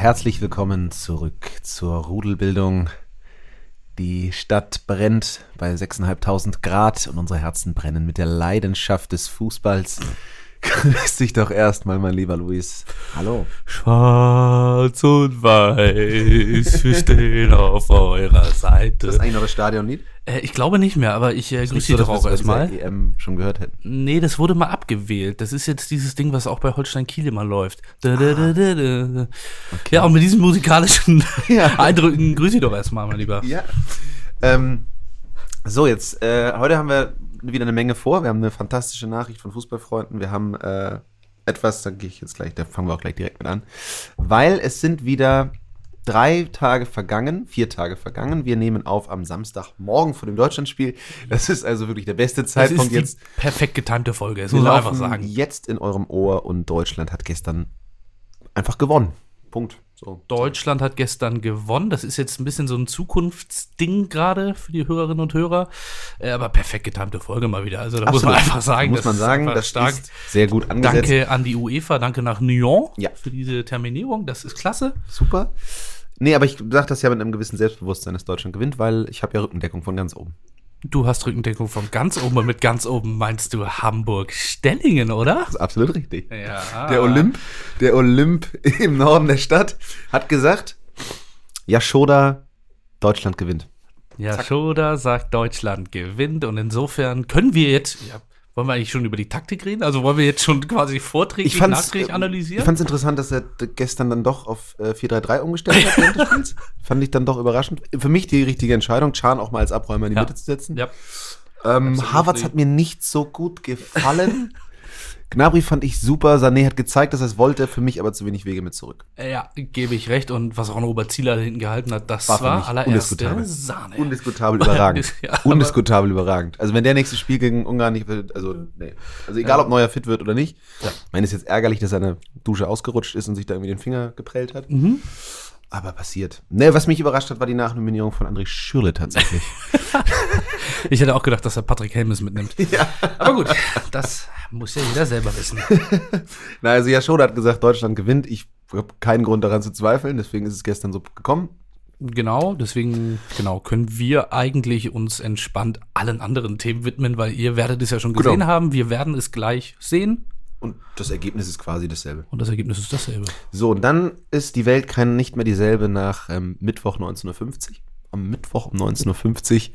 herzlich willkommen zurück zur Rudelbildung. Die Stadt brennt bei 6.500 Grad und unsere Herzen brennen mit der Leidenschaft des Fußballs. Grüß dich doch erstmal, mein lieber Luis. Hallo. Schwarz und weiß, wir stehen auf eurer Seite. Ist das eigentlich noch das Stadionlied? Äh, ich glaube nicht mehr, aber ich äh, grüße Sie so, doch auch erstmal. EM schon gehört hätten. Nee, das wurde mal abgewählt. Das ist jetzt dieses Ding, was auch bei Holstein Kiel immer läuft. Da, da, da, da. Okay. Ja, und mit diesen musikalischen ja. Eindrücken grüße ich doch erstmal, mein Lieber. Ja. Ähm, so, jetzt, äh, heute haben wir wieder eine Menge vor. Wir haben eine fantastische Nachricht von Fußballfreunden. Wir haben äh, etwas, da gehe ich jetzt gleich, da fangen wir auch gleich direkt mit an. Weil es sind wieder drei Tage vergangen, vier Tage vergangen. Wir nehmen auf am Samstagmorgen vor dem Deutschlandspiel. Das ist also wirklich der beste Zeitpunkt jetzt. Perfekt getimte Folge, das muss man einfach sagen. Jetzt in eurem Ohr und Deutschland hat gestern einfach gewonnen. Punkt. So. Deutschland hat gestern gewonnen. Das ist jetzt ein bisschen so ein Zukunftsding gerade für die Hörerinnen und Hörer. Äh, aber perfekt getimte Folge mal wieder. Also da Absolut. muss man einfach sagen, muss man sagen, das stark. ist sehr gut angesetzt. Danke an die UEFA, danke nach Nyon ja. für diese Terminierung. Das ist klasse. Super. Nee, aber ich sage das ja mit einem gewissen Selbstbewusstsein, dass Deutschland gewinnt, weil ich habe ja Rückendeckung von ganz oben. Du hast Rückendeckung von ganz oben und mit ganz oben meinst du Hamburg-Stellingen, oder? Das ist absolut richtig. Ja. Der Olymp, der Olymp im Norden der Stadt hat gesagt, ja, Schoda, Deutschland gewinnt. Ja, Schoda sagt, Deutschland gewinnt und insofern können wir jetzt, ja, wollen wir eigentlich schon über die Taktik reden? Also wollen wir jetzt schon quasi vorträglich, nachträglich analysieren? Ich fand es interessant, dass er gestern dann doch auf äh, 4-3-3 umgestellt hat während des Spiels. Fand ich dann doch überraschend. Für mich die richtige Entscheidung, Chan auch mal als Abräumer in die ja. Mitte zu setzen. Ja. Ähm, Harvards hat mir nicht so gut gefallen. Gnabry fand ich super. Sané hat gezeigt, dass er es wollte, für mich aber zu wenig Wege mit zurück. Ja, gebe ich recht. Und was auch ein Oberzieler da hinten gehalten hat, das war, war allererste undiskutabel. Sahne. Undiskutabel überragend. ja, undiskutabel überragend. Also wenn der nächste Spiel gegen Ungarn nicht wird, also nee. Also egal, ja. ob Neuer fit wird oder nicht. Ja. Ich meine, es ist jetzt ärgerlich, dass seine Dusche ausgerutscht ist und sich da irgendwie den Finger geprellt hat. Mhm. Aber passiert. Ne, was mich überrascht hat, war die Nachnominierung von André Schürle tatsächlich. ich hätte auch gedacht, dass er Patrick Helmes mitnimmt. Ja. Aber gut, das muss ja jeder selber wissen. Na, also ja, Schode hat gesagt, Deutschland gewinnt. Ich habe keinen Grund daran zu zweifeln, deswegen ist es gestern so gekommen. Genau, deswegen genau können wir eigentlich uns entspannt allen anderen Themen widmen, weil ihr werdet es ja schon gesehen genau. haben. Wir werden es gleich sehen. Und das Ergebnis ist quasi dasselbe. Und das Ergebnis ist dasselbe. So, und dann ist die Welt kein, nicht mehr dieselbe nach ähm, Mittwoch 1950. Am Mittwoch um 1950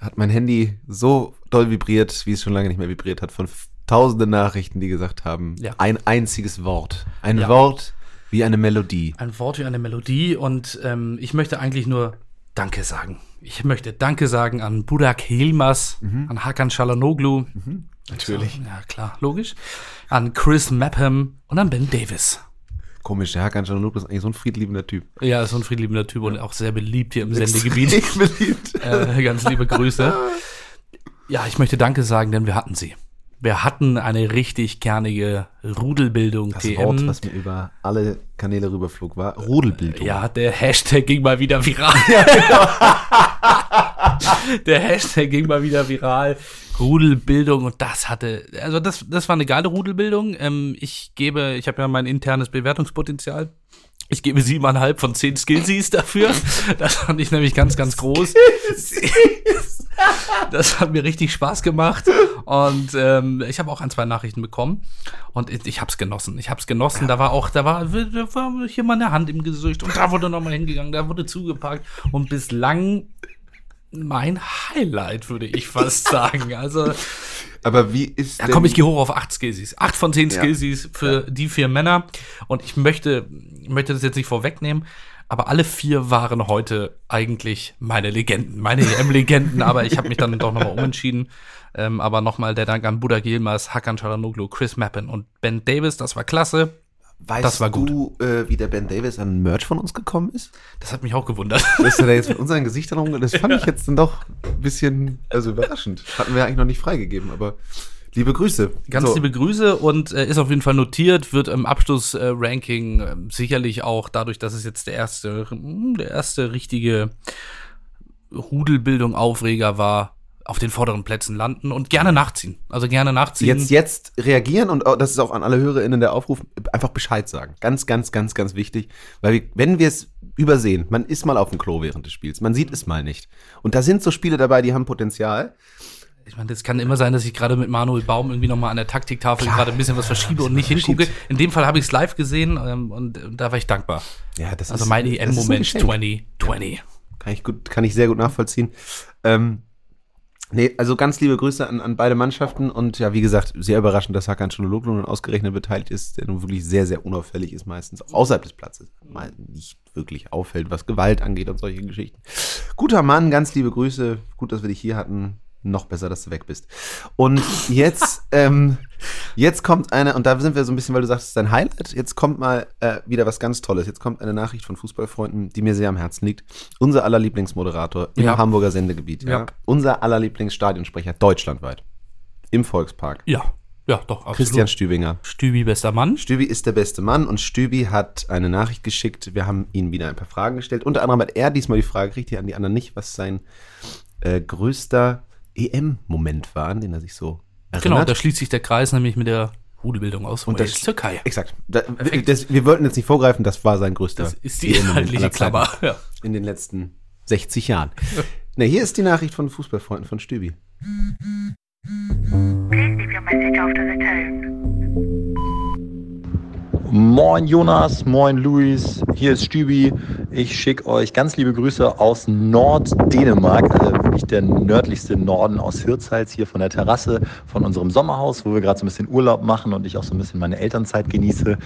hat mein Handy so doll vibriert, wie es schon lange nicht mehr vibriert hat, von tausenden Nachrichten, die gesagt haben, ja. ein einziges Wort. Ein ja. Wort wie eine Melodie. Ein Wort wie eine Melodie. Und ähm, ich möchte eigentlich nur Danke sagen. Ich möchte Danke sagen an Burak Hilmas, mhm. an Hakan Shalanoglu. Mhm. Natürlich. Ja, klar, logisch. An Chris Mapham und an Ben Davis. Komisch, der Hakan Çalhanoğlu ist eigentlich so ein friedliebender Typ. Ja, so ein friedliebender Typ und auch sehr beliebt hier im Sendegebiet. beliebt. Äh, ganz liebe Grüße. Ja, ich möchte Danke sagen, denn wir hatten sie. Wir hatten eine richtig kernige Rudelbildung. Das TM. Wort, was mir über alle Kanäle rüberflog, war Rudelbildung. Ja, der Hashtag ging mal wieder viral. Genau. der Hashtag ging mal wieder viral. Rudelbildung und das hatte, also das, das war eine geile Rudelbildung. Ähm, ich gebe, ich habe ja mein internes Bewertungspotenzial. Ich gebe siebeneinhalb von zehn Skillsies dafür. Das fand ich nämlich ganz, ganz groß. Das hat mir richtig Spaß gemacht. Und ähm, ich habe auch ein, zwei Nachrichten bekommen. Und ich, ich habe es genossen. Ich habe es genossen. Da war auch, da war, da war hier mal eine Hand im Gesicht. Und da wurde nochmal hingegangen, da wurde zugepackt. Und bislang mein Highlight, würde ich fast sagen. Also. Aber wie ist. Da komme ich gehe hoch auf acht Skillsies. Acht von zehn ja. Skillsies für ja. die vier Männer. Und ich möchte, möchte das jetzt nicht vorwegnehmen, aber alle vier waren heute eigentlich meine Legenden, meine EM-Legenden, aber ich habe mich dann doch nochmal umentschieden. Ähm, aber nochmal der Dank an Buda Gilmas, Hakan Çalhanoğlu, Chris Mappen und Ben Davis, das war klasse. Weißt das war gut. du, äh, wie der Ben Davis an Merch von uns gekommen ist? Das hat mich auch gewundert. Dass er da jetzt mit unseren Gesichtern rum, das fand ich jetzt dann doch ein bisschen, also überraschend. Hatten wir eigentlich noch nicht freigegeben, aber liebe Grüße. Ganz so. liebe Grüße und äh, ist auf jeden Fall notiert, wird im Abschlussranking äh, sicherlich auch dadurch, dass es jetzt der erste, hm, der erste richtige Rudelbildung Aufreger war, auf den vorderen Plätzen landen und gerne nachziehen. Also gerne nachziehen. Jetzt, jetzt reagieren und das ist auch an alle HörerInnen der Aufruf, einfach Bescheid sagen. Ganz, ganz, ganz, ganz wichtig. Weil wir, wenn wir es übersehen, man ist mal auf dem Klo während des Spiels, man sieht es mal nicht. Und da sind so Spiele dabei, die haben Potenzial. Ich meine, das kann immer sein, dass ich gerade mit Manuel Baum irgendwie nochmal an der Taktiktafel gerade ein bisschen was verschiebe und nicht hingucke. In dem Fall habe ich es live gesehen ähm, und da war ich dankbar. Ja, das Also ist, mein EM-Moment Geschenk. 2020. Kann ich gut, kann ich sehr gut nachvollziehen. Ähm, nee, also ganz liebe Grüße an, an beide Mannschaften und ja, wie gesagt, sehr überraschend, dass Hakan Çalhanoğlu nun ausgerechnet beteiligt ist, der nun wirklich sehr, sehr unauffällig ist, meistens auch außerhalb des Platzes. Mal nicht wirklich auffällt, was Gewalt angeht und solche Geschichten. Guter Mann, ganz liebe Grüße. Gut, dass wir dich hier hatten. Noch besser, dass du weg bist. Und jetzt, ähm, jetzt kommt eine, und da sind wir so ein bisschen, weil du sagst, es ist dein Highlight. Jetzt kommt mal äh, wieder was ganz Tolles. Jetzt kommt eine Nachricht von Fußballfreunden, die mir sehr am Herzen liegt. Unser aller Lieblingsmoderator im Ja. Hamburger Sendegebiet. Ja. Ja. Unser aller Lieblingsstadionsprecher deutschlandweit. Im Volkspark. Ja, ja, doch, absolut. Christian Stübinger. Stübi, bester Mann. Stübi ist der beste Mann und Stübi hat eine Nachricht geschickt. Wir haben ihm wieder ein paar Fragen gestellt. Unter anderem hat er diesmal die Frage gekriegt, die an die anderen nicht, was sein äh, größter EM-Moment war, an den er sich so erinnert. Genau, da schließt sich der Kreis nämlich mit der Rudelbildung aus Und Wales, das- Türkei. Exakt. Da, das, wir wollten jetzt nicht vorgreifen, das war sein größter Das ist die inhaltliche Zeiten Klammer. Ja. in den letzten 60 Jahren. Na, hier ist die Nachricht von Fußballfreunden von Stübi. Moin Jonas, moin Luis, hier ist Stübi. Ich schicke euch ganz liebe Grüße aus Norddänemark, also wirklich der nördlichste Norden aus Hirtshals, hier von der Terrasse von unserem Sommerhaus, wo wir gerade so ein bisschen Urlaub machen und ich auch so ein bisschen meine Elternzeit genieße.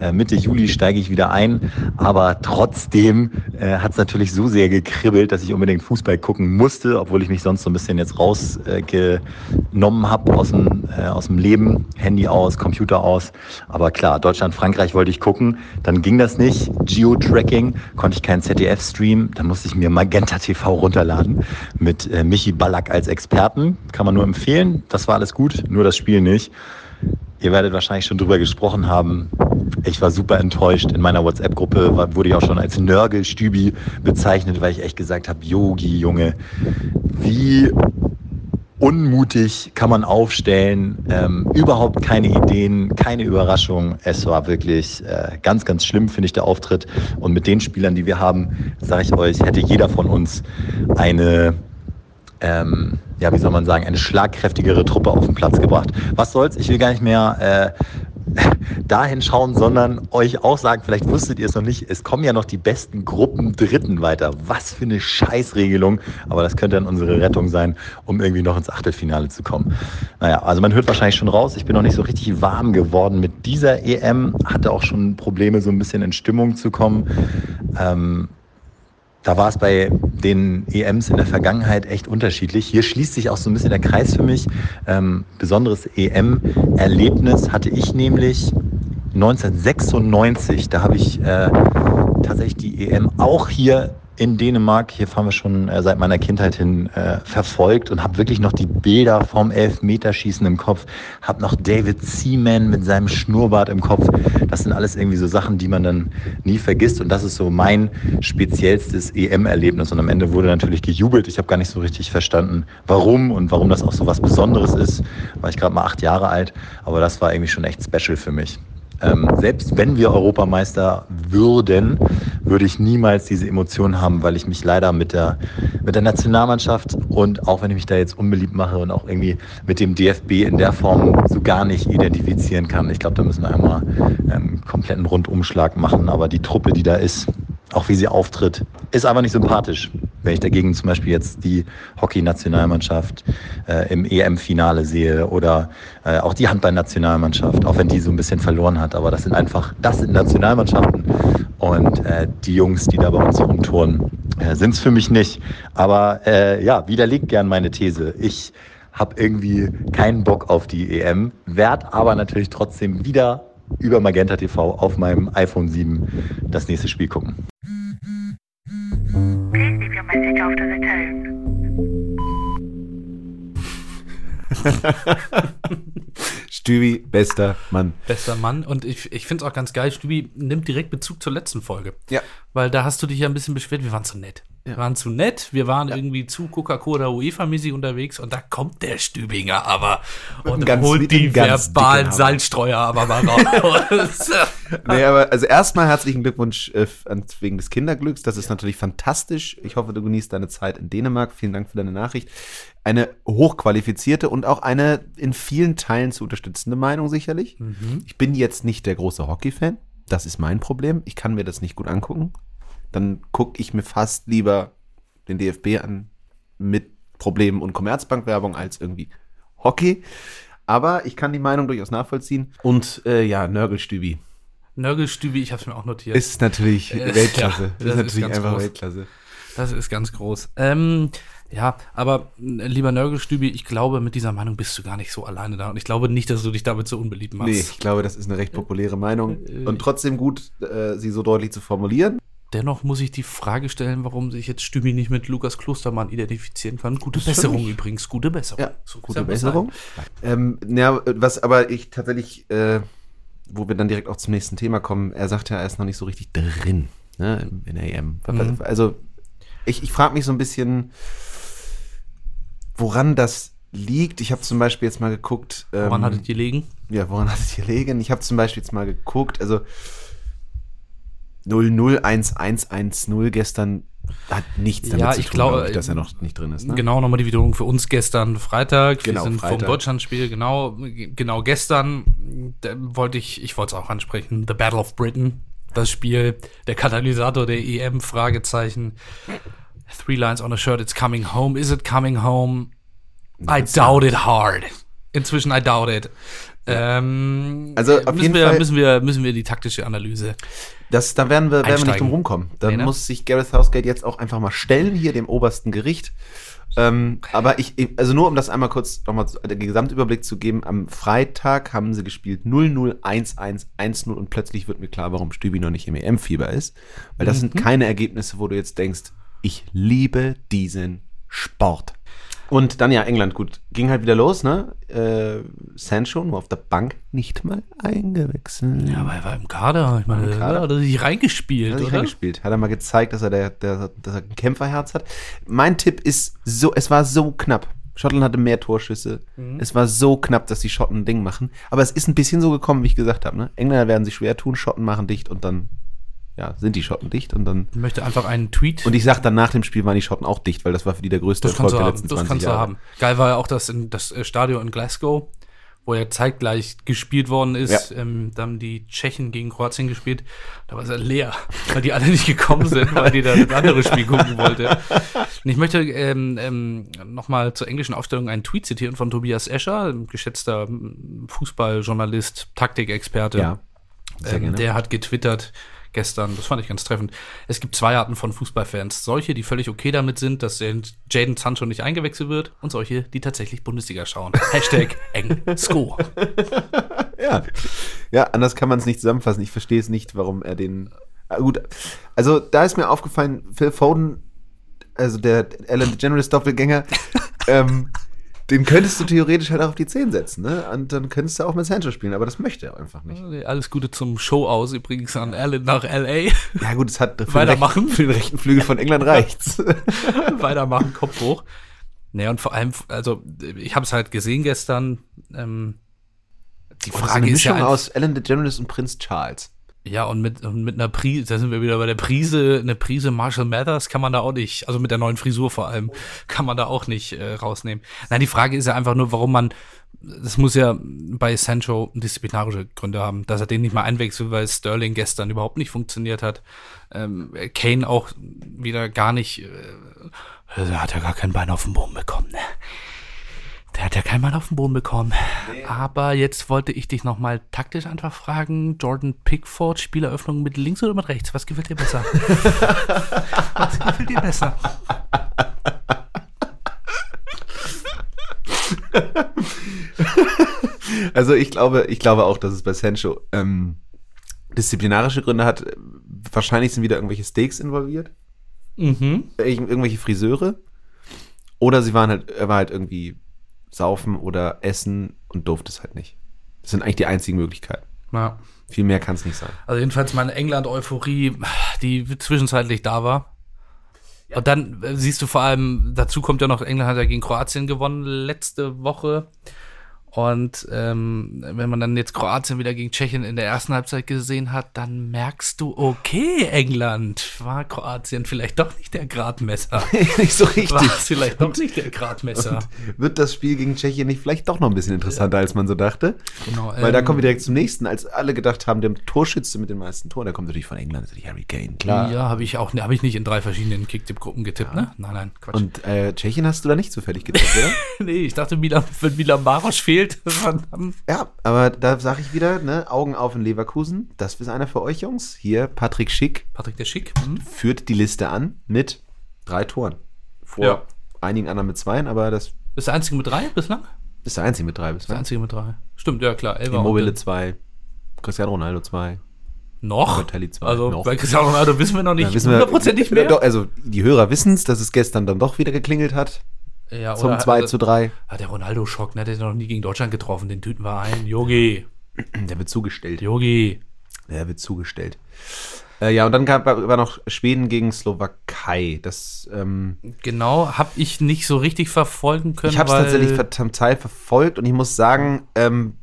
Äh, Mitte Juli steige ich wieder ein, aber trotzdem äh, hat es natürlich so sehr gekribbelt, dass ich unbedingt Fußball gucken musste, obwohl ich mich sonst so ein bisschen jetzt rausgenommen habe aus, dem, äh, aus dem Leben, Handy aus, Computer aus. Aber klar, Deutschland, Frankreich wollte ich gucken, dann ging das nicht. Geo-Tracking konnte ich keinen ZDF streamen, dann musste ich mir Magenta TV runterladen mit äh, Michi Ballack als Experten. Kann man nur empfehlen, das war alles gut, nur das Spiel nicht. Ihr werdet wahrscheinlich schon drüber gesprochen haben. Ich war super enttäuscht. In meiner WhatsApp-Gruppe wurde ich auch schon als Nörgelstübi bezeichnet, weil ich echt gesagt habe, Yogi, Junge, wie unmutig kann man aufstellen, ähm, überhaupt keine Ideen, keine Überraschung. Es war wirklich äh, ganz, ganz schlimm, finde ich, der Auftritt. Und mit den Spielern, die wir haben, sage ich euch, hätte jeder von uns eine ähm, ja, wie soll man sagen, eine schlagkräftigere Truppe auf den Platz gebracht. Was soll's? Ich will gar nicht mehr äh, dahin schauen, sondern euch auch sagen, vielleicht wusstet ihr es noch nicht, es kommen ja noch die besten Gruppen Dritten weiter. Was für eine Scheißregelung, aber das könnte dann unsere Rettung sein, um irgendwie noch ins Achtelfinale zu kommen. Naja, also man hört wahrscheinlich schon raus, ich bin noch nicht so richtig warm geworden mit dieser EM, hatte auch schon Probleme, so ein bisschen in Stimmung zu kommen. Ähm, da war es bei den EMs in der Vergangenheit echt unterschiedlich. Hier schließt sich auch so ein bisschen der Kreis für mich. Ähm, besonderes EM-Erlebnis hatte ich nämlich 1996. Da habe ich äh, tatsächlich die EM auch hier in Dänemark, hier fahren wir schon äh, seit meiner Kindheit hin, äh, verfolgt und habe wirklich noch die Bilder vom Elfmeterschießen im Kopf, habe noch David Seaman mit seinem Schnurrbart im Kopf. Das sind alles irgendwie so Sachen, die man dann nie vergisst und das ist so mein speziellstes EM-Erlebnis und am Ende wurde natürlich gejubelt. Ich habe gar nicht so richtig verstanden, warum und warum das auch so was Besonderes ist. War ich gerade mal acht Jahre alt, aber das war irgendwie schon echt special für mich. Ähm, selbst wenn wir Europameister würden, würde ich niemals diese Emotionen haben, weil ich mich leider mit der, mit der Nationalmannschaft und auch wenn ich mich da jetzt unbeliebt mache und auch irgendwie mit dem DFB in der Form so gar nicht identifizieren kann. Ich glaube, da müssen wir einmal ähm, einen kompletten Rundumschlag machen. Aber die Truppe, die da ist, auch wie sie auftritt, ist einfach nicht sympathisch. Wenn ich dagegen zum Beispiel jetzt die Hockey-Nationalmannschaft äh, im EM-Finale sehe oder äh, auch die Handball-Nationalmannschaft, auch wenn die so ein bisschen verloren hat, aber das sind einfach, das sind Nationalmannschaften und äh, die Jungs, die da bei uns rumtouren, äh, sind es für mich nicht. Aber äh, ja, widerlegt gern meine These. Ich habe irgendwie keinen Bock auf die EM, werd aber natürlich trotzdem wieder über Magenta TV auf meinem iPhone 7 das nächste Spiel gucken. Stübi, bester Mann. Bester Mann. Und ich, ich finde es auch ganz geil, Stübi nimmt direkt Bezug zur letzten Folge. Ja. Weil da hast du dich ja ein bisschen beschwert, wir waren zu nett. Wir waren zu nett, wir waren irgendwie zu Coca-Cola UEFA-mäßig unterwegs und da kommt der Stübinger aber und ganz- holt die verbalen. Salzstreuer aber mal raus. Nee, aber also erstmal herzlichen Glückwunsch äh, wegen des Kinderglücks. Das ist natürlich fantastisch. Ich hoffe, du genießt deine Zeit in Dänemark. Vielen Dank für deine Nachricht. Eine hochqualifizierte und auch eine in vielen Teilen zu unterstützende Meinung sicherlich. Ich bin jetzt nicht der große Hockey-Fan. Das ist mein Problem. Ich kann mir das nicht gut angucken. Dann gucke ich mir fast lieber den DFB an mit Problemen und Commerzbank-Werbung als irgendwie Hockey. Aber ich kann die Meinung durchaus nachvollziehen. Und äh, ja, Nörgelstübi. Nörgelstübi, ich habe es mir auch notiert. Ist natürlich Äh, Weltklasse. ja, ist das ist natürlich ganz einfach groß. Weltklasse. Das ist ganz groß. Ähm, ja, aber äh, lieber Nörgelstübi, ich glaube, mit dieser Meinung bist du gar nicht so alleine da. Und ich glaube nicht, dass du dich damit so unbeliebt machst. Nee, ich glaube, das ist eine recht populäre Meinung. Äh, Und trotzdem gut, äh, sie so deutlich zu formulieren. Dennoch muss ich die Frage stellen, warum sich jetzt Stübi nicht mit Lukas Klostermann identifizieren kann. Gute Besserung übrigens, gute Besserung. Ja, So gute Besserung. Ähm, ja, was aber ich tatsächlich, äh, wo wir dann direkt auch zum nächsten Thema kommen, er sagt ja, er ist noch nicht so richtig drin ne, in der EM. Mhm. Also ich, ich frage mich so ein bisschen, woran das liegt. Ich habe zum Beispiel jetzt mal geguckt. sein. Woran ähm, hattet ihr liegen? Ja, woran hat es hier liegen? Ich habe zum Beispiel jetzt mal geguckt, also 0-0-1-1-1-0 gestern hat nichts damit Ja, zu ich tun, glaube, glaub ich, dass er noch nicht drin ist. Ne? Genau, nochmal die Wiederholung für uns gestern Freitag. Genau, Wir sind Freitag. vom Deutschlandspiel, genau, genau gestern wollte ich, ich wollte es auch ansprechen, The Battle of Britain, das Spiel, der Katalysator der EM, Fragezeichen. Three lines on a shirt, it's coming home. Is it coming home? I doubt it hard. Inzwischen I doubt it. Ähm, Also, auf müssen jeden wir, Fall- müssen wir müssen wir die taktische Analyse. Das, da werden wir, werden wir nicht drum rumkommen. Da Nee, ne? muss sich Gareth Southgate jetzt auch einfach mal stellen, hier dem obersten Gericht. Ähm, aber ich, also nur um das einmal kurz nochmal zu- den Gesamtüberblick zu geben, am Freitag haben sie gespielt 0-0, 1-1, 1-0 und plötzlich wird mir klar, warum Stübi noch nicht im EM-Fieber ist. Weil das sind keine Ergebnisse, wo du jetzt denkst, ich liebe diesen Sport. Und dann ja, England, gut, ging halt wieder los, ne? Äh, Sancho nur auf der Bank nicht mal eingewechselt. Ja, aber er war im Kader. Ich meine, Im Kader. hat er sich reingespielt, Hat sich oder? reingespielt. Hat er mal gezeigt, dass er, der, der, dass er ein Kämpferherz hat. Mein Tipp ist so, es war so knapp. Schottland hatte mehr Torschüsse. Es war so knapp, dass die Schotten ein Ding machen. Aber es ist ein bisschen so gekommen, wie ich gesagt habe. Ne? Engländer werden sich schwer tun, Schotten machen dicht und dann ja, sind die Schotten dicht und dann. Ich möchte einfach einen Tweet. Und ich sag dann nach dem Spiel waren die Schotten auch dicht, weil das war für die der größte das Erfolg der haben. letzten Das 20 kannst du haben. Geil war ja auch das, in, das äh, Stadion in Glasgow, wo ja zeitgleich gespielt worden ist. Ja. Ähm, da haben die Tschechen gegen Kroatien gespielt. Da war es ja leer, weil die alle nicht gekommen sind, weil die da das andere Spiel gucken wollte. Und ich möchte ähm, ähm, nochmal zur englischen Aufstellung einen Tweet zitieren von Tobias Escher, ein geschätzter Fußballjournalist, Taktikexperte. Ja. Sehr Ähm, der hat getwittert gestern, das fand ich ganz treffend. Es gibt zwei Arten von Fußballfans. Solche, die völlig okay damit sind, dass Jaden Sancho nicht eingewechselt wird und solche, die tatsächlich Bundesliga schauen. Hashtag eng Sko. Ja. ja, anders kann man es nicht zusammenfassen. Ich verstehe es nicht, warum er den. Ah, gut, also da ist mir aufgefallen, Phil Foden, also der Ellen DeGeneres Doppelgänger, ähm, den könntest du theoretisch halt auch auf die 10 setzen, ne? Und dann könntest du auch mit Sancho spielen, aber das möchte er einfach nicht. Alles Gute zum Show aus, übrigens an Alan nach L.A. Ja, gut, es hat für den, Weitermachen. rechten, für den rechten Flügel von England reicht's. Weitermachen, Kopf hoch. Naja, und vor allem, also ich habe es halt gesehen gestern. Ähm, die das ist Frage eine ist ja Mischung aus Ellen DeGeneres und Prinz Charles. Ja, und mit, mit einer Prise, da sind wir wieder bei der Prise, eine Prise Marshall Mathers kann man da auch nicht, also mit der neuen Frisur vor allem, kann man da auch nicht äh, rausnehmen. Nein, die Frage ist ja einfach nur, warum man, das muss ja bei Sancho disziplinarische Gründe haben, dass er den nicht mal einwechselt, weil Sterling gestern überhaupt nicht funktioniert hat. Ähm, Kane auch wieder gar nicht, äh, hat ja gar kein Bein auf den Boden bekommen, ne? Der hat ja kein Bein auf den Boden bekommen. Aber jetzt wollte ich dich nochmal taktisch einfach fragen. Jordan Pickford, Spieleröffnung mit links oder mit rechts? Was gefällt dir besser? Was gefällt dir besser? Also ich glaube, ich glaube auch, dass es bei Sancho ähm, disziplinarische Gründe hat. Wahrscheinlich sind wieder irgendwelche Steaks involviert. Mhm. Irgend- irgendwelche Friseure. Oder sie waren halt, er war halt irgendwie saufen oder essen und durfte es halt nicht. Das sind eigentlich die einzigen Möglichkeiten. Ja. Viel mehr kann es nicht sein. Also jedenfalls meine England-Euphorie, die zwischenzeitlich da war. Und dann äh, siehst du vor allem, dazu kommt ja noch, England hat ja gegen Kroatien gewonnen letzte Woche. Und ähm, wenn man dann jetzt Kroatien wieder gegen Tschechien in der ersten Halbzeit gesehen hat, dann merkst du, okay, England, war Kroatien vielleicht doch nicht der Gradmesser. nicht so War richtig. es vielleicht doch nicht der Gradmesser. Wird das Spiel gegen Tschechien nicht vielleicht doch noch ein bisschen interessanter, als man so dachte? Genau, Weil da ähm, kommen wir direkt zum nächsten. Als alle gedacht haben, der Torschütze mit den meisten Toren, der kommt natürlich von England, natürlich Harry Kane, klar. Ja, habe ich auch, habe ich nicht in drei verschiedenen Kicktipp-Gruppen getippt, ne? Nein, nein, Quatsch. Und äh, Tschechien hast du da nicht zufällig getippt, oder? nee, ich dachte, Milan, wenn Milan Barosch fehlt, dann ja, aber da sage ich wieder, ne, Augen auf in Leverkusen. Das ist einer für euch, Jungs. Hier, Patrick Schick Patrick der Schick. Hm? führt die Liste an mit drei Toren. Vor Ja. einigen anderen mit zweien, aber das Ist der einzige mit drei bislang? ist der einzige mit drei Ist der bislang. einzige mit drei. Stimmt, ja klar. Elfer Immobile und- zwei, Cristiano Ronaldo zwei. Noch? Balotelli zwei. Also Noch. bei Cristiano Ronaldo wissen wir noch nicht Ja, hundertprozentig mehr. Doch, also die Hörer wissen es, dass es gestern dann doch wieder geklingelt hat. Ja, Zum oder- 2 also- zu 3. Ah, der Ronaldo-Schock, ne? Der hat noch nie gegen Deutschland getroffen. Den tüten wir ein. Yogi. Der wird zugestellt. Yogi. Der wird zugestellt. Äh, ja, und dann gab, war noch Schweden gegen Slowakei. Das, ähm, Genau, habe ich nicht so richtig verfolgen können. ich habe es tatsächlich zum Teil verfolgt und ich muss sagen, ähm,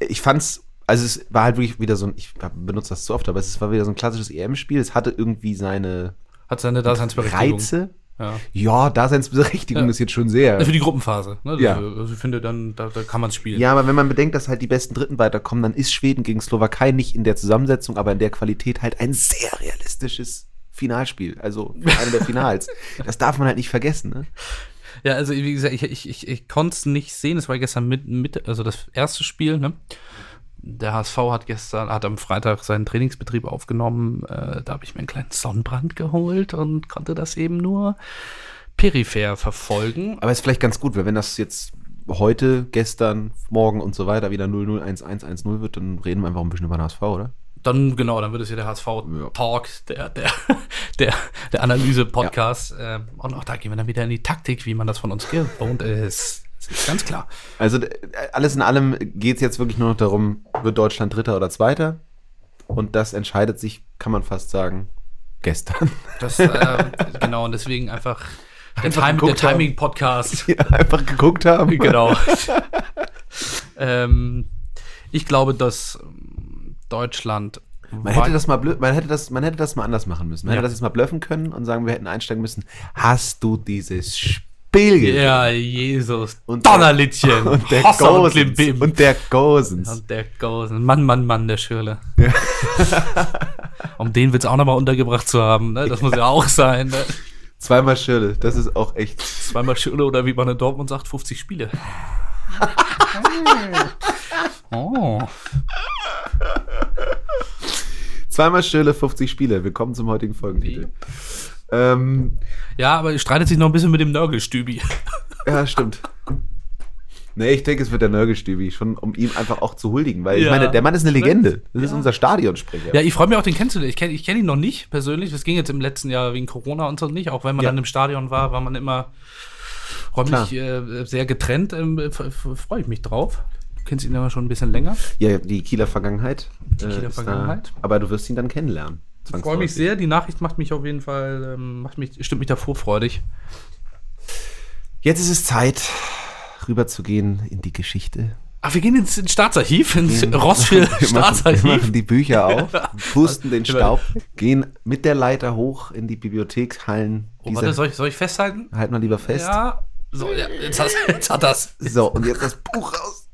ich fand's, also es war halt wirklich wieder so ein, ich benutze das zu oft, aber es war wieder so ein klassisches EM-Spiel. Es hatte irgendwie seine Hat seine Daseinsberechtigung. Reize. Ja. Ja, Daseinsberechtigung Ja. ist jetzt schon sehr. Für die Gruppenphase. Ne? Ja. Also ich finde, dann, da, da kann man es spielen. Ja, aber wenn man bedenkt, dass halt die besten Dritten weiterkommen, dann ist Schweden gegen Slowakei nicht in der Zusammensetzung, aber in der Qualität halt ein sehr realistisches Finalspiel. Also für eine der Finals. Das darf man halt nicht vergessen, ne? Ja, also wie gesagt, ich, ich, ich, ich konnte es nicht sehen. Es war gestern mit, mit, also das erste Spiel, ne? Der HSV hat gestern, hat am Freitag seinen Trainingsbetrieb aufgenommen. Äh, da habe ich mir einen kleinen Sonnenbrand geholt und konnte das eben nur peripher verfolgen. Aber ist vielleicht ganz gut, weil wenn das jetzt heute, gestern, morgen und so weiter wieder 0-0, 1-1, 1-0 wird, dann reden wir einfach ein bisschen über den HSV, oder? Dann, genau, dann wird es ja der HSV-Talk, der, der, der, der Analyse-Podcast. Äh, und auch da gehen wir dann wieder in die Taktik, wie man das von uns gewohnt ist. Ganz klar. Also alles in allem geht es jetzt wirklich nur noch darum, wird Deutschland Dritter oder Zweiter? Und das entscheidet sich, kann man fast sagen, gestern. Das, äh, genau, und deswegen einfach der, Einfach der haben. Timing-Podcast. Die einfach geguckt haben. genau. ähm, ich glaube, dass Deutschland. Man hätte das mal blöd, man hätte das, man hätte das mal anders machen müssen. Man Ja. hätte das jetzt mal bluffen können und sagen, wir hätten einsteigen müssen. Hast du dieses Spiel gesehen? ja, Jesus. Und der- Donnerlittchen. Und der Hossa und Gosens. Klimbim. Und der Gosens. Und der Gosen. Mann, Mann, Mann, der Schürle. um den wird es auch nochmal untergebracht zu haben. Ne? Das muss ja auch sein. Ne? Zweimal Schirle. Das ist auch echt. Zweimal Schürle oder wie man in Dortmund sagt, 50 Spiele. oh. Zweimal Schirle, 50 Spiele. Willkommen zum heutigen Folgentitel. Ähm, Ja, aber streitet sich noch ein bisschen mit dem Nörgelstübi. ja, stimmt. Nee, ich denke, es wird der Nörgelstübi, schon um ihm einfach auch zu huldigen, weil ich Ja. meine, der Mann ist eine Legende. Das ist unser Stadionsprecher. Ja, ich freue mich auch, den kennenzulernen. Ich kenne ich kenn ihn noch nicht persönlich. Das ging jetzt im letzten Jahr wegen Corona und so nicht. Auch wenn man Ja. dann im Stadion war, war man immer räumlich äh, sehr getrennt. Ähm, freue ich mich drauf. Du kennst ihn aber schon ein bisschen länger. Ja, die Kieler Vergangenheit. Die Kieler Vergangenheit. aber du wirst ihn dann kennenlernen. Ich freue mich sehr. Die Nachricht macht mich auf jeden Fall, ähm, macht mich, stimmt mich da vorfreudig. Jetzt ist es Zeit, rüberzugehen in die Geschichte. Ach, wir gehen ins, ins Staatsarchiv, ins Rossville Wir machen, wir machen Staatsarchiv. die Bücher auf, pusten den Immer. Staub, gehen mit der Leiter hoch in die Bibliothekshallen. Oh, warte, soll ich, soll ich festhalten? halt mal lieber fest. Ja. So, ja, jetzt, hast, jetzt hat das. So, und jetzt das Buch raus.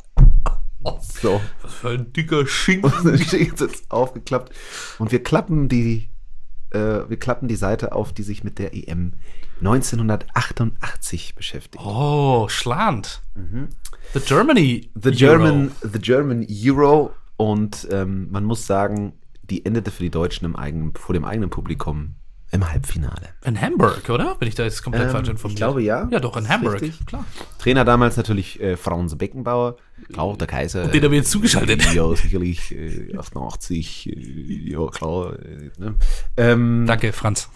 So, was für ein dicker Schinken. steht jetzt aufgeklappt. Und wir klappen die, äh, wir klappen die Seite auf, die sich mit der EM 1988 beschäftigt. Oh, Schland. The Germany. The Euro. German, the German Euro und ähm, man muss sagen, die endete für die Deutschen im eigenen, vor dem eigenen Publikum im Halbfinale. In Hamburg, oder? Bin ich da jetzt komplett Ähm, falsch ich informiert? glaube, ja. Ja, doch, in Hamburg. richtig. Klar. Trainer damals natürlich äh, Franz Beckenbauer, klar, der Kaiser. Den haben wir jetzt zugeschaltet. Ja, sicherlich äh, 88, äh, ja klar. Äh, ne? ähm, Danke, Franz.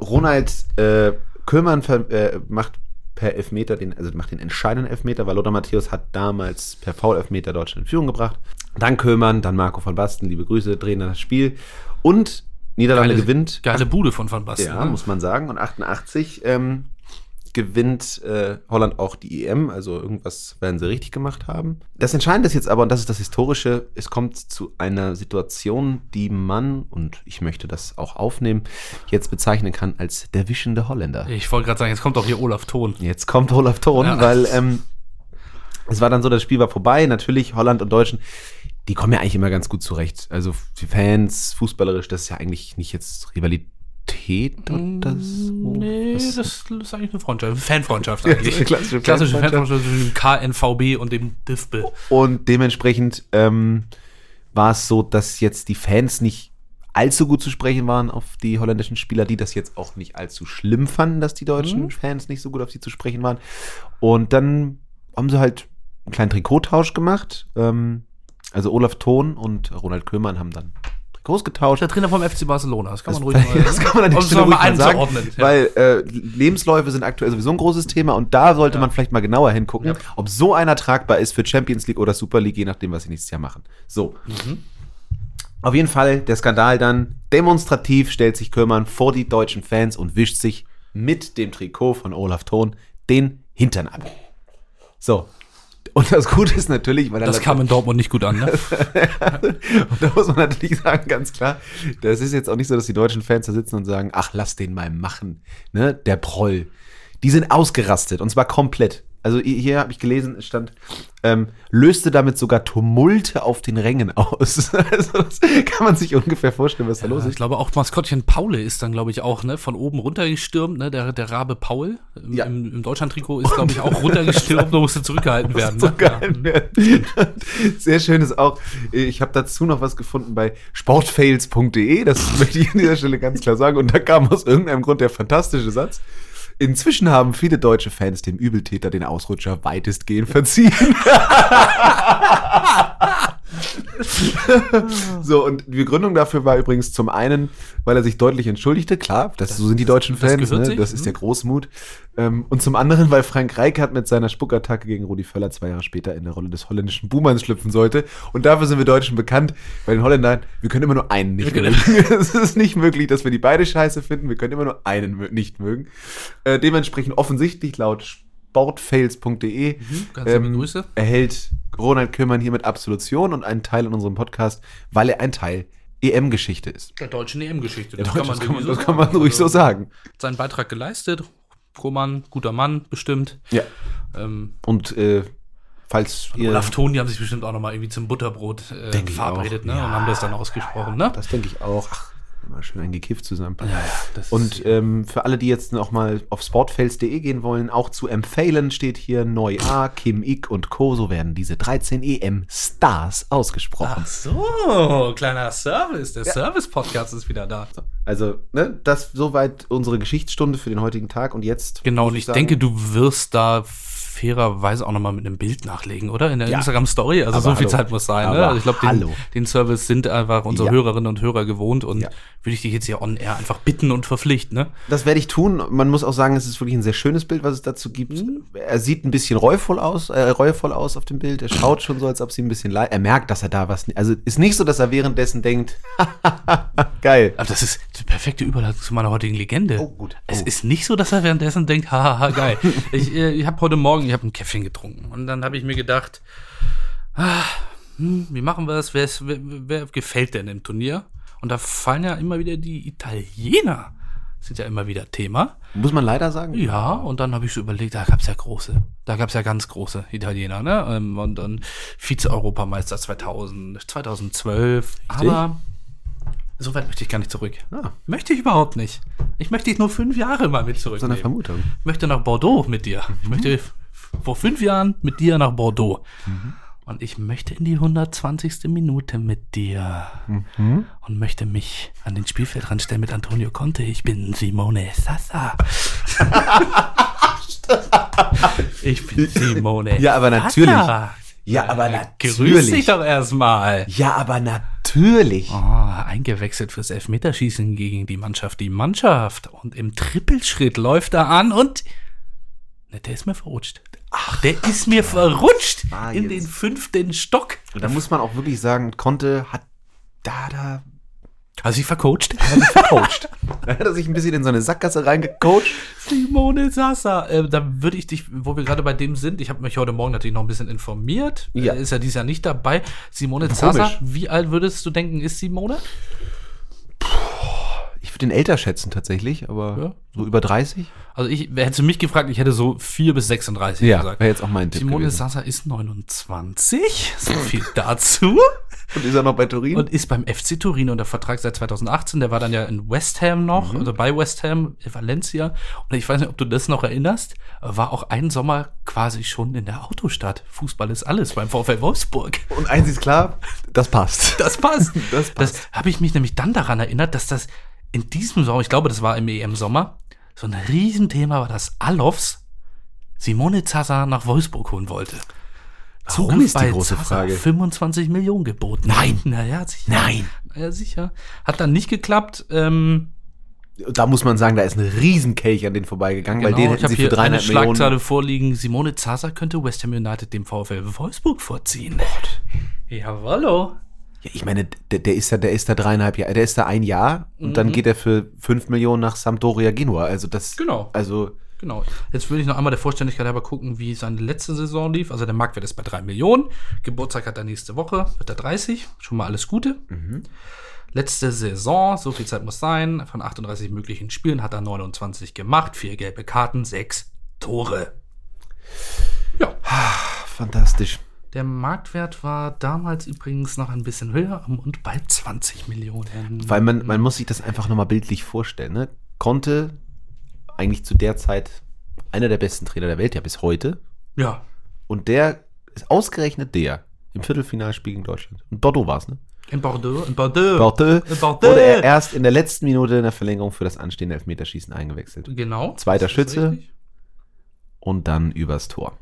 Ronald äh, Köhlmann äh, macht per Elfmeter, den, also macht den entscheidenden Elfmeter, weil Lothar Matthäus hat damals per Foul-Elfmeter Deutschland in Führung gebracht. Dann Köhlmann, dann Marco von Basten, liebe Grüße, drehen das Spiel. Und Niederlande Geile- gewinnt. Geile Bude von Van Basten. Ja, ne? muss man sagen. Und 88 ähm, gewinnt äh, Holland auch die EM. Also irgendwas werden sie richtig gemacht haben. Das Entscheidende ist jetzt aber, und das ist das Historische, es kommt zu einer Situation, die man, und ich möchte das auch aufnehmen, jetzt bezeichnen kann als der wischende Holländer. Ich wollte gerade sagen, jetzt kommt doch hier Olaf Thon. Jetzt kommt Olaf Thon, Ja. weil ähm, es war dann so, das Spiel war vorbei. Natürlich, Holland und Deutschen, die kommen ja eigentlich immer ganz gut zurecht. Also die Fans, fußballerisch, das ist ja eigentlich nicht jetzt Rivalität oder so. Nee, Was- das ist eigentlich eine Freundschaft. Fanfreundschaft Ja, eigentlich. eine klassische klassische Fanfreundschaft. Zwischen dem KNVB und dem DIFBE. Und dementsprechend ähm, war es so, dass jetzt die Fans nicht allzu gut zu sprechen waren auf die holländischen Spieler, die das jetzt auch nicht allzu schlimm fanden, dass die deutschen Mhm. Fans nicht so gut auf sie zu sprechen waren. Und dann haben sie halt einen kleinen Trikottausch gemacht. Ähm, also Olaf Thon und Ronald Köhlmann haben dann Trikots getauscht. Der Trainer vom FC Barcelona, das kann man ruhig das kann man an der Stelle mal ruhig mal sagen. Ja. weil äh, Lebensläufe sind aktuell sowieso ein großes Thema und da sollte Ja. man vielleicht mal genauer hingucken, Ja. ob so einer tragbar ist für Champions League oder Super League, je nachdem, was sie nächstes Jahr machen. So. Mhm. Auf jeden Fall der Skandal dann. Demonstrativ stellt sich Köhlmann vor die deutschen Fans und wischt sich mit dem Trikot von Olaf Thon den Hintern ab. So. Und das Gute ist natürlich, weil Das kam in Dortmund nicht gut an, ne? und da muss man natürlich sagen, ganz klar, das ist jetzt auch nicht so, dass die deutschen Fans da sitzen und sagen, ach, lass den mal machen, ne, der Proll. Die sind ausgerastet und zwar komplett. Also hier- habe ich gelesen, es stand, ähm, löste damit sogar Tumulte auf den Rängen aus. Also das kann man sich ungefähr vorstellen, was da los ich ist. glaube auch Maskottchen Paule ist dann, glaube ich, auch ne, von oben runtergestürmt. Ne, der, der Rabe Paul im, Ja. im, im Deutschland-Trikot ist, glaube ich, auch runtergestürmt und musste zurückgehalten werden. Ne? geil. Sehr schön ist auch, ich habe dazu noch was gefunden bei sportfails.de, das möchte ich an dieser Stelle ganz klar sagen. Und da kam aus irgendeinem Grund der fantastische Satz. Inzwischen haben viele deutsche Fans dem Übeltäter den Ausrutscher weitestgehend verziehen. so, und die Begründung dafür war übrigens zum einen, weil er sich deutlich entschuldigte. Klar, das, so sind die deutschen das Fans, gehört ne? das ist mhm. der Großmut. Ähm, und zum anderen, weil Frank Rijkaard mit seiner Spuckattacke gegen Rudi Völler zwei Jahre später in der Rolle des holländischen Buhmanns schlüpfen sollte. Und dafür sind wir Deutschen bekannt, bei den Holländern, wir können immer nur einen nicht Wir mögen. es ist nicht möglich, dass wir die beide scheiße finden, wir können immer nur einen nicht mögen. Äh, dementsprechend offensichtlich laut sportfails.de ganz liebe Grüße. erhält Ronald Köhlmann hiermit Absolution und einen Teil in unserem Podcast, weil er ein Teil EM-Geschichte ist. Der deutschen EM-Geschichte. Ja, Das, das, kann man, das kann man ruhig so Also, sagen. Seinen Beitrag geleistet. Koman, guter Mann, bestimmt. Ja. Ähm, Und äh, falls ihr. Olaf Thon, die haben sich bestimmt auch nochmal irgendwie zum Butterbrot äh, verabredet ne? ja. und haben das dann ausgesprochen. Ne? Das denke ich auch. Ach, mal schön eingekifft zusammen. Ja, ja, Und ähm, für alle, die jetzt noch mal auf sportfails.de gehen wollen, auch zu empfehlen steht hier Neu A, Kim Ik und Co. So werden diese 13 EM-Stars ausgesprochen. Ach so, kleiner Service. Der Service-Podcast ist wieder da. Also, ne, das soweit unsere Geschichtsstunde für den heutigen Tag. Und jetzt. Genau, und ich sagen, denke, du wirst da fairerweise auch nochmal mit einem Bild nachlegen, oder? In der Ja. Instagram-Story. Also Aber so viel hallo. Zeit muss sein. Ne? Also ich glaube, den, den Service sind einfach unsere Ja. Hörerinnen und Hörer gewohnt und Ja. würde ich dich jetzt hier on air einfach bitten und verpflichten. Ne? Das werde ich tun. Man muss auch sagen, es ist wirklich ein sehr schönes Bild, was es dazu gibt. Mhm. Er sieht ein bisschen reuevoll aus, äh, reuevoll aus auf dem Bild. Er schaut schon so, als ob sie ein bisschen leid. Er merkt, dass er da was. Also ist nicht so, dass er währenddessen denkt, geil. Aber das ist die perfekte Überleitung zu meiner heutigen Legende. Oh, gut. Es Oh. ist nicht so, dass er währenddessen denkt, hahaha, geil. ich äh, ich habe heute Morgen, ich habe ein Käffchen getrunken und dann habe ich mir gedacht, ah, hm, wie machen wir das? Wer, ist, wer, wer gefällt denn im Turnier? Und da fallen ja immer wieder die Italiener. Sind ja immer wieder Thema. Muss man leider sagen. Ja, und dann habe ich so überlegt, da gab's ja große. Da gab's ja ganz große Italiener, ne? Ähm, Und dann Vize-Europameister 2000, 2012. Aber so weit möchte ich gar nicht zurück. Ah, Möchte ich überhaupt nicht. Ich möchte dich nur fünf Jahre mal mit so eine zurücknehmen. Vermutung. Ich möchte nach Bordeaux mit dir. Ich möchte f- vor fünf Jahren mit dir nach Bordeaux. Und ich möchte in die 120. Minute mit dir. Und möchte mich an den Spielfeldrand stellen mit Antonio Conte. Ich bin Simone Sassa. ich bin Simone Ja, aber natürlich. Sassa. Ja, aber Grüß natürlich. dich doch erstmal. Ja, aber natürlich. Oh, eingewechselt fürs Elfmeterschießen gegen die Mannschaft. Die Mannschaft. Und im Trippelschritt läuft er an und Ne, der ist mir verrutscht. Ach, der ist mir verrutscht Ah, in den fünften Stock. Und da muss man auch wirklich sagen, Conte hat da, da, du sie vercoacht? vercoacht. da hat er sich ein bisschen in so eine Sackgasse reingecoacht. Simone Sasa. Äh, da würde ich dich, wo wir gerade bei dem sind, ich habe mich heute Morgen natürlich noch ein bisschen informiert. Ja. Äh, Ist ja dieses Jahr nicht dabei. Simone Komisch. Sasa, wie alt würdest du denken, ist Simone? Ich würde den älter schätzen tatsächlich, aber Ja. so über 30. Also ich, wer hätte mich gefragt, ich hätte so 4 bis 36 Ja, gesagt. wäre jetzt auch mein Tipp Simone gewesen. Sasa ist 29, so viel dazu. Und ist er noch bei Turin? Und ist beim FC Turin unter Vertrag seit 2018. Der war dann ja in West Ham noch, Mhm. also bei West Ham, in Valencia. Und ich weiß nicht, ob du das noch erinnerst, war auch ein Sommer quasi schon in der Autostadt. Fußball ist alles beim VfL Wolfsburg. Und eins ist klar, das passt. Das passt. Das passt. Das habe ich mich nämlich dann daran erinnert, dass das in diesem Sommer, ich glaube, das war im EM-Sommer, so ein Riesenthema war, dass Alofs Simone Zaza nach Wolfsburg holen wollte. Warum ist die große Frage? 25 Millionen geboten. Nein. Naja, sicher. Nein. Ja, sicher. Hat dann nicht geklappt. Ähm, Da muss man sagen, da ist ein Riesenkelch an den vorbeigegangen, weil den genau, ich hätten habe sie für hier eine dreieinhalb Millionen. Schlagzeile vorliegen. Simone Zaza könnte West Ham United dem VfL Wolfsburg vorziehen. Jawollo. Ja, ich meine, der, der ist ja, der ist da dreieinhalb Jahre, der ist da ein Jahr und dann geht er für fünf Millionen nach Sampdoria Genua. Also das, Genau. also Genau. Jetzt würde ich noch einmal der Vollständigkeit halber gucken, wie seine letzte Saison lief. Also der Marktwert ist bei 3 Millionen. Geburtstag hat er nächste Woche, wird er 30. Schon mal alles Gute. Letzte Saison, so viel Zeit muss sein, von 38 möglichen Spielen hat er 29 gemacht, vier gelbe Karten, sechs Tore. Ja, fantastisch. Der Marktwert war damals übrigens noch ein bisschen höher und bei 20 Millionen. Weil man, man muss sich das einfach nochmal bildlich vorstellen. Ne? Konnte eigentlich zu der Zeit einer der besten Trainer der Welt, ja bis heute. Ja, Und der ist ausgerechnet der im Viertelfinalspiel gegen Deutschland. Und Bordeaux war es, ne? in Bordeaux. In Bordeaux. Bordeaux In Bordeaux. wurde er erst in der letzten Minute in der Verlängerung für das anstehende Elfmeterschießen eingewechselt. Genau. Zweiter Schütze. richtig. Und dann übers Tor.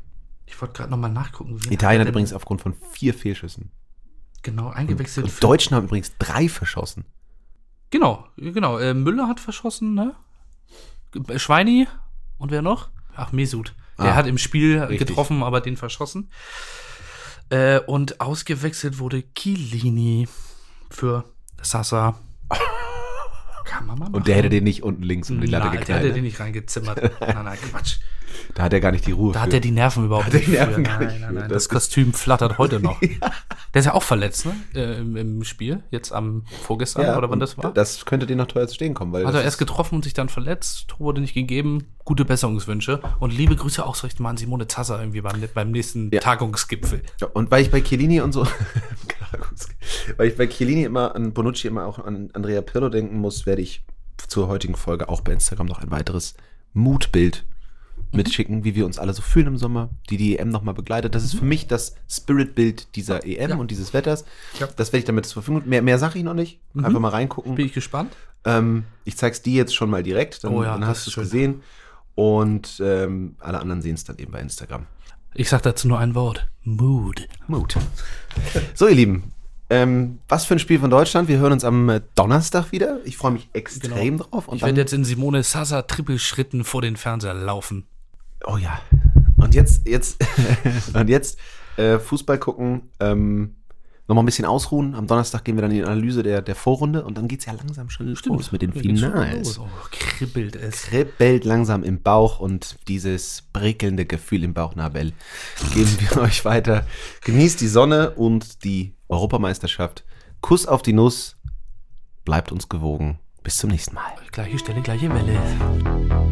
Ich wollte gerade nochmal nachgucken. Italien hat übrigens aufgrund von vier Fehlschüssen. Genau, eingewechselt. Und für- Deutschen haben übrigens drei verschossen. Genau, genau. Äh, Müller hat verschossen, ne? Schweini und wer noch? Ach, Mesut. Der Ah, hat im Spiel richtig. getroffen, aber den verschossen. Äh, und ausgewechselt wurde Chiellini für Sasa. Kann man mal machen. Und der hätte den nicht unten links um die Latte Nein, der geknallt. hätte ne? den nicht reingezimmert. nein, nein, Quatsch. Da hat er gar nicht die Ruhe. Da für. hat er die Nerven überhaupt er nicht die Nerven Nein, nicht nein, für. nein. Das Das, Kostüm flattert heute noch. Der ist ja auch verletzt, ne? Äh, im, Im Spiel, jetzt am vorgestern ja, oder wann das war. Das könnte den noch teuer zu stehen kommen. Weil Hat er erst getroffen und sich dann verletzt, Tor wurde nicht gegeben. Gute Besserungswünsche und liebe Grüße auch soll ich mal an Simone Zasser irgendwie beim, beim nächsten Ja. Tagungsgipfel. Ja, Und weil ich bei Chiellini und so, weil ich bei Chiellini immer an Bonucci immer auch an Andrea Pirlo denken muss, werde ich zur heutigen Folge auch bei Instagram noch ein weiteres Mutbild mitschicken, wie wir uns alle so fühlen im Sommer, die die EM nochmal begleitet. Das ist für mich das Spiritbild dieser EM Ja. und dieses Wetters. Ja. Das werde ich damit zur Verfügung. Mehr, mehr sage ich noch nicht. Einfach mal reingucken. Bin ich gespannt. Ähm, ich zeig's dir jetzt schon mal direkt, dann, Oh ja, dann hast du es gesehen. Und ähm, alle anderen sehen es dann eben bei Instagram. Ich sag dazu nur ein Wort. Mood. Mut. So, ihr Lieben, ähm, was für ein Spiel von Deutschland. Wir hören uns am äh, Donnerstag wieder. Ich freue mich extrem drauf. Und Ich werde jetzt in Simone Sasa Trippelschritten vor den Fernseher laufen. oh ja. Und jetzt, jetzt, und jetzt äh, Fußball gucken. Ähm, Nochmal ein bisschen ausruhen. Am Donnerstag gehen wir dann in die Analyse der, der Vorrunde und dann geht's ja langsam schon los mit den schon Finals. Oh, kribbelt es. kribbelt langsam im Bauch und dieses prickelnde Gefühl im Bauchnabel geben wir euch weiter. Genießt die Sonne und die Europameisterschaft. Kuss auf die Nuss. Bleibt uns gewogen. Bis zum nächsten Mal. Gleiche Stelle, gleiche Welle.